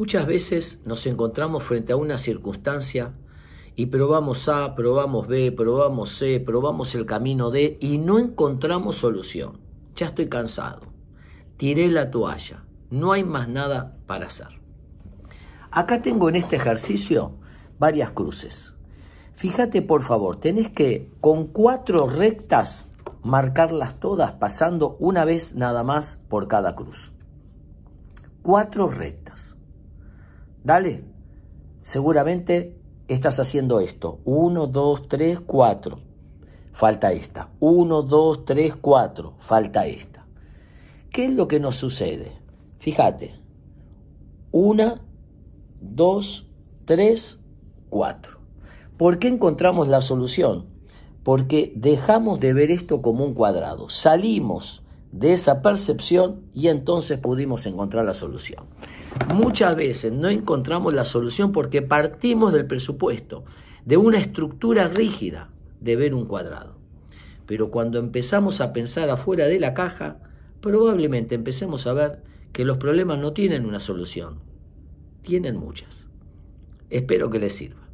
Muchas veces nos encontramos frente a una circunstancia y probamos A, probamos B, probamos C, probamos el camino D y no encontramos solución. Ya estoy cansado. Tiré la toalla. No hay más nada para hacer. Acá tengo en este ejercicio varias cruces. Fíjate por favor, tenés que con cuatro rectas marcarlas todas pasando una vez nada más por cada cruz. Cuatro rectas. Dale. Seguramente estás haciendo esto. Uno, dos, tres, cuatro. Falta esta. Uno, dos, tres, cuatro. Falta esta. ¿Qué es lo que nos sucede? Fíjate. Una, dos, tres, cuatro. ¿Por qué encontramos la solución? Porque dejamos de ver esto como un cuadrado. Salimos de esa percepción y entonces pudimos encontrar la solución. Muchas veces no encontramos la solución porque partimos del presupuesto, de una estructura rígida de ver un cuadrado. Pero cuando empezamos a pensar afuera de la caja, probablemente empecemos a ver que los problemas no tienen una solución, tienen muchas. Espero que les sirva.